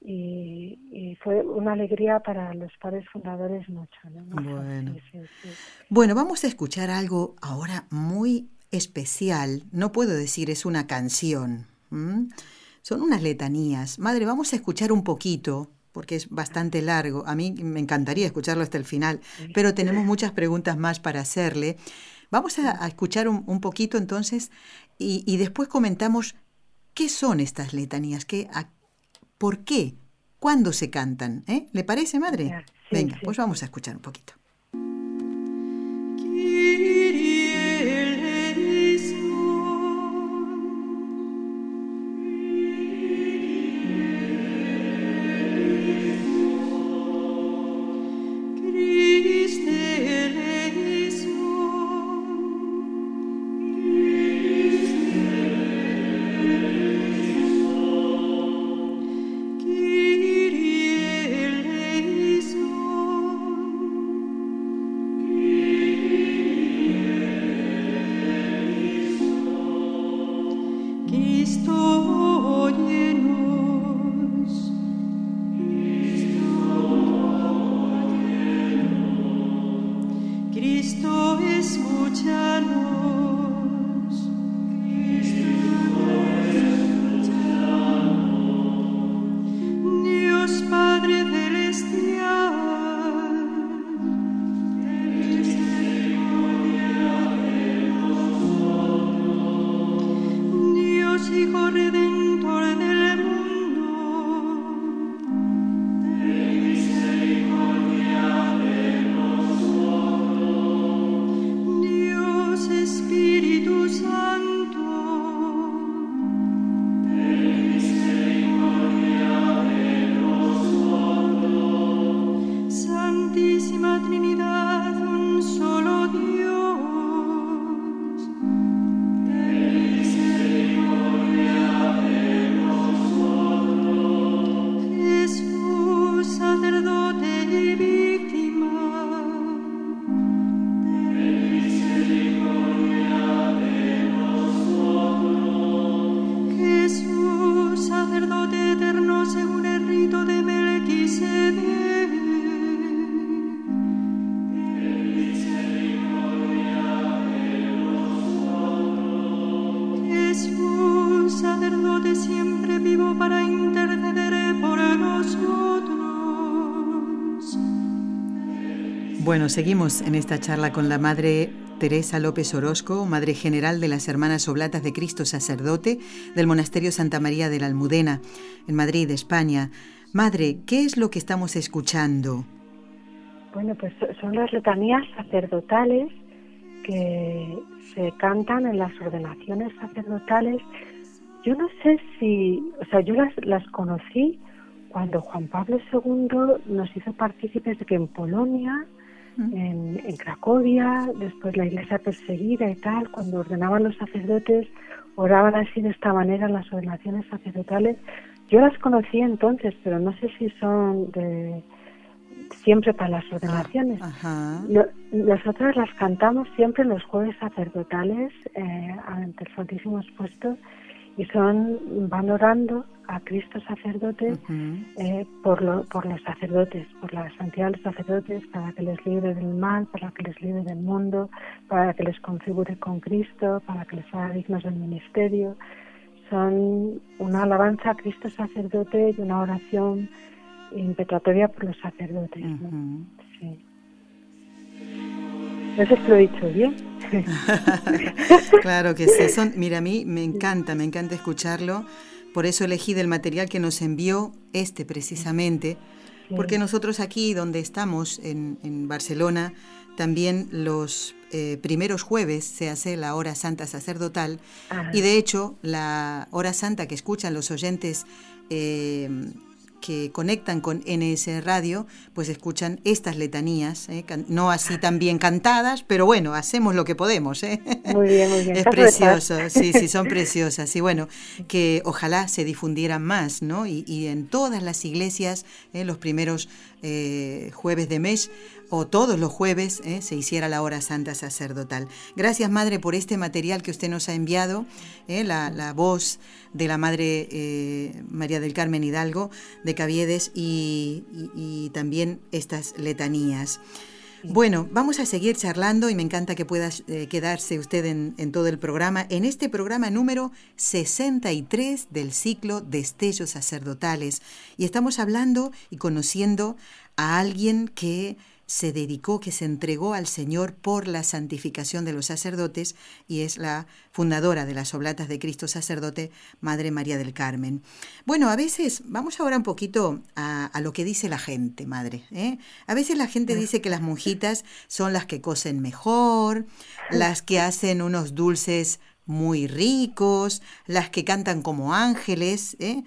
y, fue una alegría para los padres fundadores mucho. Bueno. bueno, vamos a escuchar algo ahora muy especial. No puedo decir es una canción. Son unas letanías. Madre, vamos a escuchar un poquito porque es bastante largo. A mí me encantaría escucharlo hasta el final, pero tenemos muchas preguntas más para hacerle. Vamos a, escuchar un, poquito entonces y, después comentamos qué son estas letanías, qué, por qué, cuándo se cantan. ¿eh? ¿Le parece, madre? Venga, pues vamos a escuchar un poquito. Bueno, seguimos en esta charla con la Madre Teresa López Orozco, Madre General de las Hermanas Oblatas de Cristo Sacerdote del Monasterio Santa María de la Almudena, en Madrid, España. Madre, ¿qué es lo que estamos escuchando? Bueno, pues son las letanías sacerdotales que se cantan en las ordenaciones sacerdotales. Yo no sé si, o sea, yo las, las conocí cuando Juan Pablo II nos hizo partícipes de que en Polonia, en, en, Cracovia, después la iglesia perseguida y tal, cuando ordenaban los sacerdotes, oraban así de esta manera las ordenaciones sacerdotales. Yo las conocí entonces, pero no sé si son de siempre para las ordenaciones. Ah, nosotros las cantamos siempre los jueves sacerdotales eh, ante el Santísimo Expuesto y son van orando a Cristo sacerdote eh, por, lo, por los sacerdotes, por la santidad de los sacerdotes, para que les libre del mal, para que les libre del mundo, para que les configure con Cristo, para que les haga dignos del ministerio. Son una alabanza a Cristo sacerdote y una oración impetratoria por los sacerdotes. sí. No sé si lo he dicho bien. claro que sí. Son, mira, a mí me encanta, me encanta escucharlo. Por eso elegí del material que nos envió este precisamente, porque nosotros aquí donde estamos, en, Barcelona, también los eh, primeros jueves se hace la hora santa sacerdotal y de hecho la hora santa que escuchan los oyentes eh, que conectan con NS Radio, pues escuchan estas letanías, ¿eh? no así tan bien cantadas, pero bueno, hacemos lo que podemos. ¿eh? Muy bien, muy bien. Es precioso, sí, sí, son preciosas. Y bueno, que ojalá se difundieran más, ¿no? Y, en todas las iglesias, ¿eh? los primeros jueves de mes, o todos los jueves ¿eh? se hiciera la hora santa sacerdotal. Gracias, Madre, por este material que usted nos ha enviado, ¿eh? la, voz de la Madre eh, María del Carmen Hidalgo de Caviedes y, también estas letanías. Bueno, vamos a seguir charlando y me encanta que pueda quedarse usted en, en, todo el programa, en este programa número 63 del ciclo Destellos Sacerdotales. Y estamos hablando y conociendo a alguien que se dedicó, que se entregó al Señor por la santificación de los sacerdotes y es la fundadora de las Oblatas de Cristo Sacerdote, Madre María del Carmen. Bueno, a veces, vamos ahora un poquito a, lo que dice la gente, Madre. ¿eh? A veces la gente dice que las monjitas son las que cosen mejor, las que hacen unos dulces muy ricos, las que cantan como ángeles. ¿eh?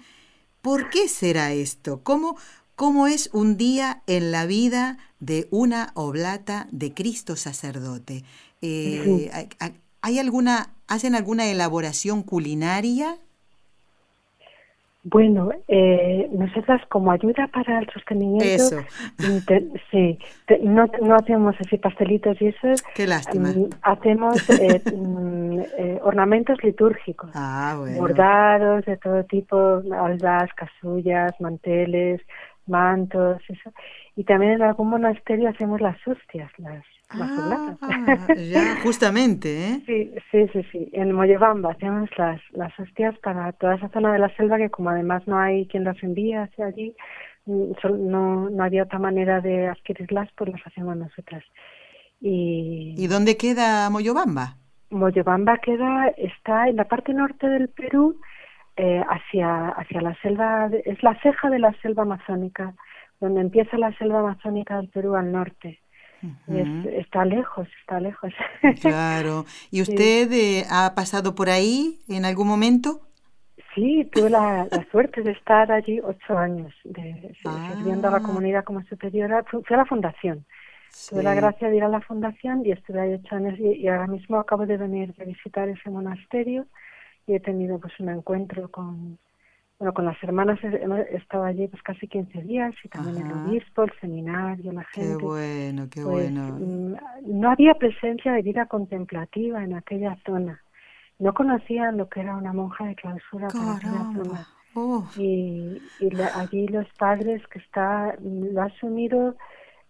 ¿Por qué será esto? ¿Cómo, ¿Cómo es un día en la vida de una oblata de Cristo sacerdote? Eh, ¿Hay alguna, hacen alguna elaboración culinaria? Bueno, eh, nosotras como ayuda para el sostenimiento, sí, no, no hacemos así pastelitos y eso. Qué lástima. Mm, hacemos eh, mm, eh, ornamentos litúrgicos, ah, bordados de todo tipo, aldas, casullas, manteles, mantos, eso. Y también en algún monasterio hacemos las hostias, las, ah, ya, justamente, ¿eh? Sí, sí, sí, sí. En Mollebamba hacemos las, las hostias para toda esa zona de la selva que como además no hay quien las envíe hacia allí, mm, no, no había otra manera de adquirirlas, pues las hacemos nosotras. Y, ¿Y dónde queda Mollobamba? Mollobamba queda, está en la parte norte del Perú, eh, hacia, hacia la selva, es la ceja de la selva amazónica, donde empieza la selva amazónica del Perú al norte. está lejos, está lejos. Claro. ¿Y usted eh, ha pasado por ahí en algún momento? Sí, tuve la, suerte de estar allí ocho años, de, sirviendo a la ah. comunidad como superiora. Fui, a la fundación. Tuve la gracia de ir a la fundación y estuve ahí ocho años y ahora mismo acabo de venir de visitar ese monasterio y he tenido pues un encuentro con bueno con las hermanas. He estado allí pues casi 15 días y también el obispo el seminario la gente. qué bueno qué pues, bueno. mm, no había presencia de vida contemplativa en aquella zona. No conocían lo que era una monja de clausura para aquella zona. Y, y allí los padres que está lo ha asumido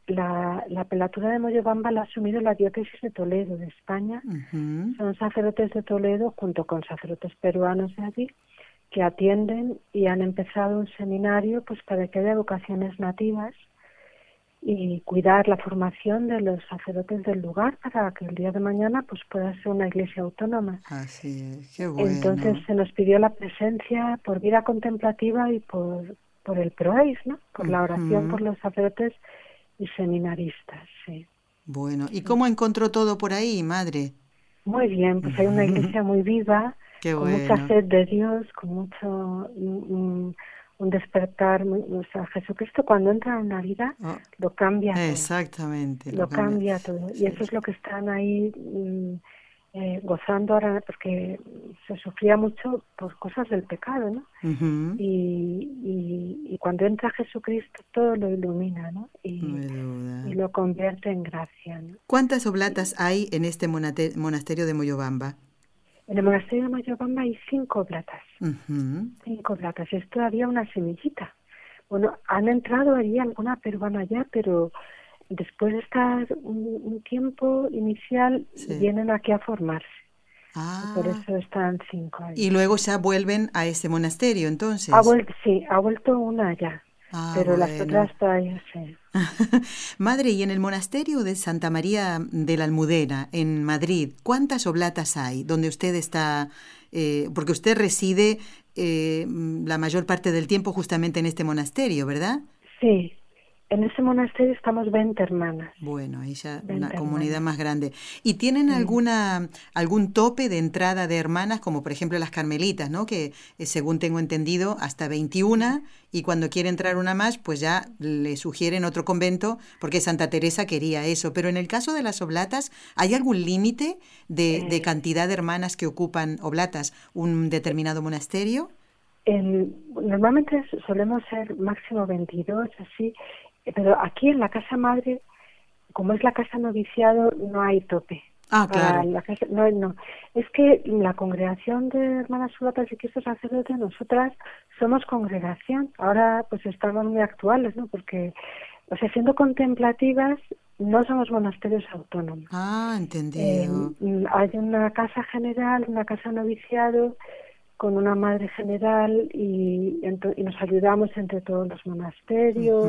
la, la pelatura de Moyobamba la ha asumido la diócesis de Toledo, de España. Son sacerdotes de Toledo junto con sacerdotes peruanos de allí que atienden y han empezado un seminario pues para que haya vocaciones nativas y cuidar la formación de los sacerdotes del lugar para que el día de mañana pues pueda ser una iglesia autónoma. Así es, qué bueno. Entonces se nos pidió la presencia por vida contemplativa y por, por el proais, ¿no? Por la oración por los sacerdotes y seminaristas, sí. Bueno, ¿y cómo encontró todo por ahí, madre? Muy bien, pues hay una iglesia muy viva, con mucha sed de Dios, con mucho un, despertar, o sea, Jesucristo cuando entra en la vida oh, lo cambia Exactamente. Lo, cambia, todo. Y eso es lo que están ahí mm, eh, gozando ahora, porque se sufría mucho por cosas del pecado, ¿no? y, y, cuando entra Jesucristo todo lo ilumina, ¿no? Y, y lo convierte en gracia. ¿no? ¿Cuántas oblatas hay en este monasterio de Moyobamba? En el monasterio de Moyobamba hay cinco oblatas. Cinco oblatas. Es todavía una semillita. Bueno, han entrado ahí alguna peruana ya, pero después de estar un, tiempo inicial, vienen aquí a formarse. Ah. Por eso están cinco ahí. Y luego ya vuelven a ese monasterio, entonces. Ha sí, ha vuelto una ya. Ah, pero las otras todavía sí. Madre, y en el monasterio de Santa María de la Almudena, en Madrid, ¿cuántas oblatas hay donde usted está? Eh, porque usted reside eh, la mayor parte del tiempo justamente en este monasterio, ¿verdad? Sí, en ese monasterio estamos 20 hermanas. Bueno, ahí ya una comunidad más grande. ¿Y tienen alguna algún tope de entrada de hermanas, como por ejemplo las carmelitas, ¿no? Que eh, según tengo entendido, hasta 21 y cuando quiere entrar una más, pues ya le sugieren otro convento, porque Santa Teresa quería eso. Pero en el caso de las oblatas, ¿hay algún límite de, de, eh. cantidad de hermanas que ocupan oblatas un determinado monasterio? normalmente solemos ser máximo 22, así, pero aquí en la casa madre, como es la casa noviciado, no hay tope. Ah, claro. no, no. Es que la congregación de hermanas sulatas y Cristo sacerdote, nosotras somos congregación. Ahora pues estamos muy actuales, ¿no? Porque, o sea, siendo contemplativas, no somos monasterios autónomos. Ah, entendido. Eh, hay una casa general, una casa noviciado, con una madre general y, y, nos ayudamos entre todos los monasterios,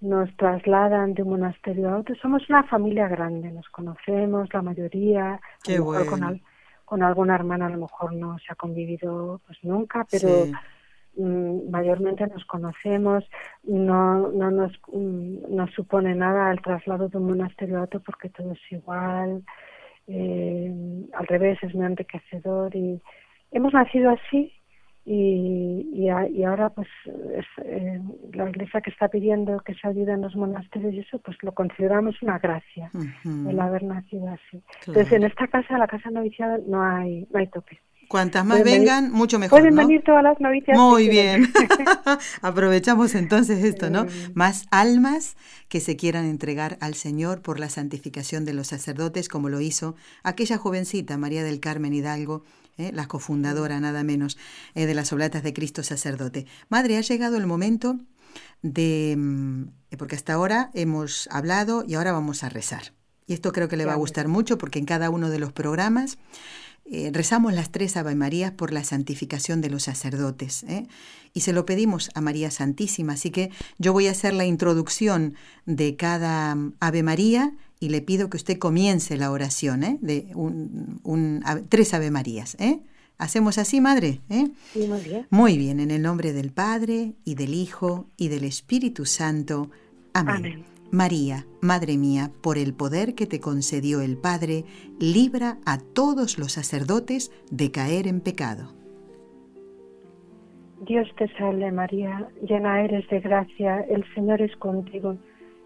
nos trasladan de un monasterio a otro. Somos una familia grande, nos conocemos la mayoría. Qué bueno. con, con, alguna hermana a lo mejor no se ha convivido pues nunca, pero mm, mayormente nos conocemos. No, no nos, mm, nos supone nada el traslado de un monasterio a otro porque todo es igual. Eh, al revés, es muy enriquecedor y hemos nacido así y, y, ahora pues es, eh, la iglesia que está pidiendo que se ayude en los monasterios y eso pues lo consideramos una gracia el haber nacido así entonces en esta casa la casa noviciada no hay no hay tope Cuantas más vengan, mucho mejor. Pueden venir todas las novicias. Muy bien. Aprovechamos entonces esto, ¿no? Más almas que se quieran entregar al Señor por la santificación de los sacerdotes, como lo hizo aquella jovencita, María del Carmen Hidalgo, ¿eh? la cofundadora nada menos eh, de las Oblatas de Cristo Sacerdote. Madre, ha llegado el momento de, mm, porque hasta ahora hemos hablado y ahora vamos a rezar. Y esto creo que le va a gustar mucho porque en cada uno de los programas eh, rezamos las tres Ave Marías por la santificación de los sacerdotes. Y se lo pedimos a María Santísima. Así que yo voy a hacer la introducción de cada mm, Ave María y le pido que usted comience la oración ¿eh? de un, tres Ave Marías. ¿eh? ¿Hacemos así, madre? ¿Eh? Sí, muy bien. Muy bien, en el nombre del Padre y del Hijo y del Espíritu Santo. Amén. María, Madre mía, por el poder que te concedió el Padre, libra a todos los sacerdotes de caer en pecado. Dios te salve María, llena eres de gracia, el Señor es contigo.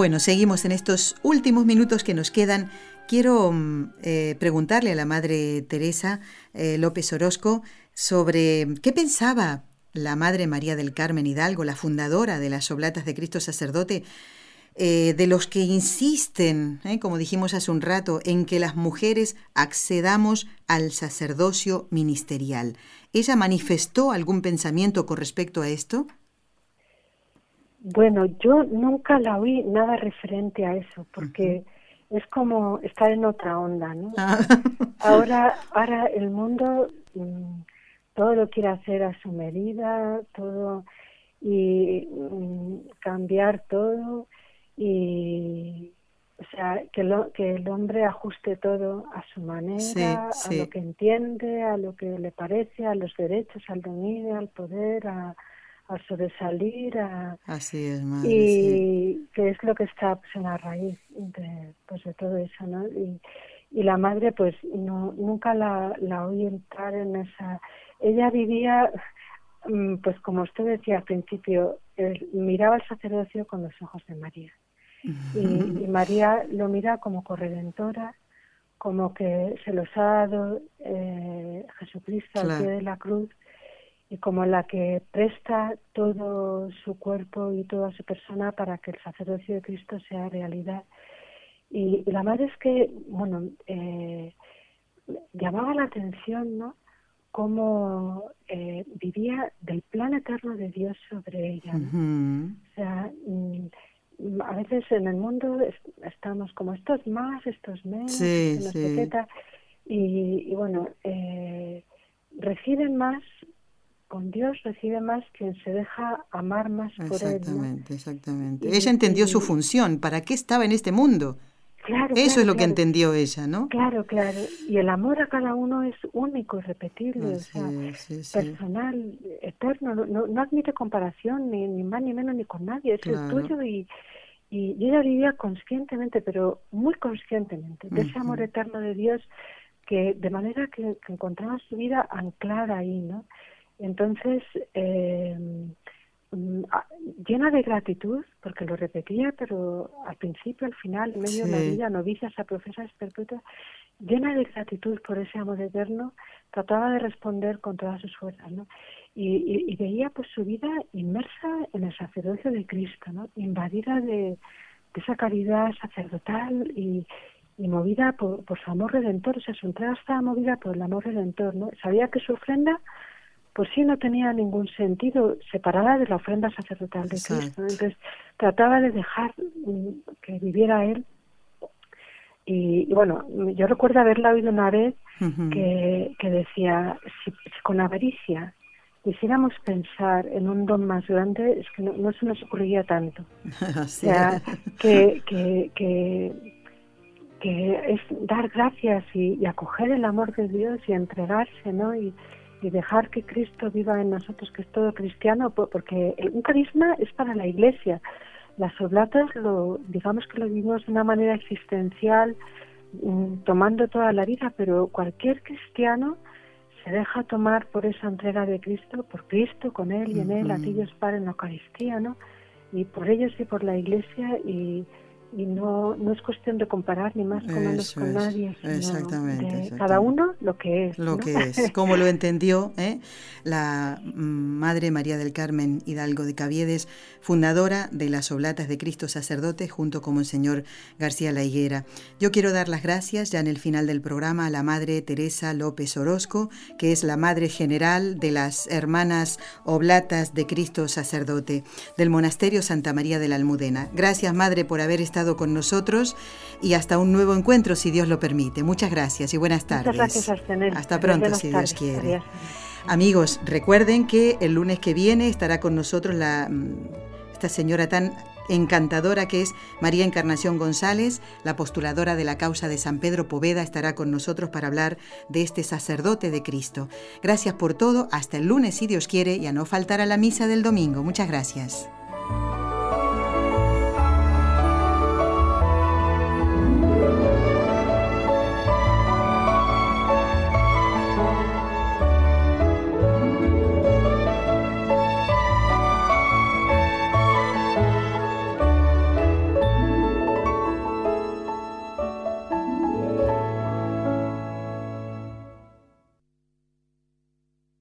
Bueno, seguimos en estos últimos minutos que nos quedan. Quiero mm, eh, preguntarle a la Madre Teresa eh, López Orozco sobre qué pensaba la Madre María del Carmen Hidalgo, la fundadora de las Oblatas de Cristo Sacerdote, eh, de los que insisten, como dijimos hace un rato, en que las mujeres accedamos al sacerdocio ministerial. ¿Ella manifestó algún pensamiento con respecto a esto? Bueno, yo nunca la oí nada referente a eso, porque es como estar en otra onda, ¿no? Ah. ahora, ahora el mundo mm, todo lo quiere hacer a su medida, todo y mm, cambiar todo y o sea que lo, que el hombre ajuste todo a su manera, a lo que entiende, a lo que le parece, a los derechos, al dominio, al poder, a a sobresalir, a, Así es, y que es lo que está pues, en la raíz de, pues, de todo eso, ¿no? Y, y la madre, pues, no, nunca la, la oí entrar en esa... Ella vivía, mm, pues como usted decía al principio, miraba al sacerdocio con los ojos de María. y, María lo mira como corredentora, como que se los ha dado eh, Jesucristo al pie de la cruz y como la que presta todo su cuerpo y toda su persona para que el sacerdocio de Cristo sea realidad. Y, la madre es que, bueno, eh, llamaba la atención, ¿no? Cómo eh, vivía del plan eterno de Dios sobre ella. O sea, mm, a veces en el mundo estamos como estos más, estos menos, sí, sí. Y, y, bueno, eh, reciben más con Dios recibe más quien se deja amar más por él. Exactamente, exactamente. ella entendió su función, ¿para qué estaba en este mundo? Claro, Eso es lo que entendió ella, ¿no? Claro, claro. Y el amor a cada uno es único, irrepetible, o sea, personal, eterno. No, no, admite comparación, ni, ni más ni menos ni con nadie. Es el tuyo y, y, ella vivía conscientemente, pero muy conscientemente, de ese amor eterno de Dios que de manera que, que encontraba su vida anclada ahí, ¿no? Entonces, eh, mm, llena de gratitud, porque lo repetía, pero al principio, al final, en medio de la vida, novicias a profesas perpetuas, llena de gratitud por ese amor eterno, trataba de responder con todas sus fuerzas, ¿no? Y, veía pues su vida inmersa en el sacerdocio de Cristo, ¿no? Invadida de, esa caridad sacerdotal y, movida por, por, su amor redentor, o sea, su entrada estaba movida por el amor redentor, ¿no? Sabía que su ofrenda pues sí no tenía ningún sentido separada de la ofrenda sacerdotal de Cristo. Entonces trataba de dejar mm, que viviera él. Y, bueno, yo recuerdo haberla oído una vez que, que decía, si, con avaricia quisiéramos pensar en un don más grande, es que no, se nos ocurriría tanto. o sea, que, que, que, que, es dar gracias y, y, acoger el amor de Dios y entregarse, ¿no? Y, y dejar que Cristo viva en nosotros, que es todo cristiano, porque un carisma es para la Iglesia. Las oblatas, lo, digamos que lo vivimos de una manera existencial, mm, tomando toda la vida, pero cualquier cristiano se deja tomar por esa entrega de Cristo, por Cristo, con Él y en Él, a ti Dios Padre en la Eucaristía, ¿no? Y por ellos y por la Iglesia y y no, no es cuestión de comparar ni más comandos con nadie, sino exactamente, cada uno lo que es. Lo que es, como lo entendió ¿eh? la Madre María del Carmen Hidalgo de Caviedes, fundadora de las Oblatas de Cristo Sacerdote, junto con Monseñor García La Higuera. Yo quiero dar las gracias ya en el final del programa a la Madre Teresa López Orozco, que es la Madre General de las Hermanas Oblatas de Cristo Sacerdote del Monasterio Santa María de la Almudena. Gracias, Madre, por haber estado con nosotros y hasta un nuevo encuentro, si Dios lo permite. Muchas gracias y buenas tardes. Muchas gracias, Hasta pronto, si Dios quiere. Amigos, recuerden que el lunes que viene estará con nosotros la, mm, esta señora tan encantadora que es María Encarnación González, la postuladora de la causa de San Pedro Poveda, estará con nosotros para hablar de este sacerdote de Cristo. Gracias por todo, hasta el lunes si Dios quiere y a no faltar a la misa del domingo. Muchas gracias.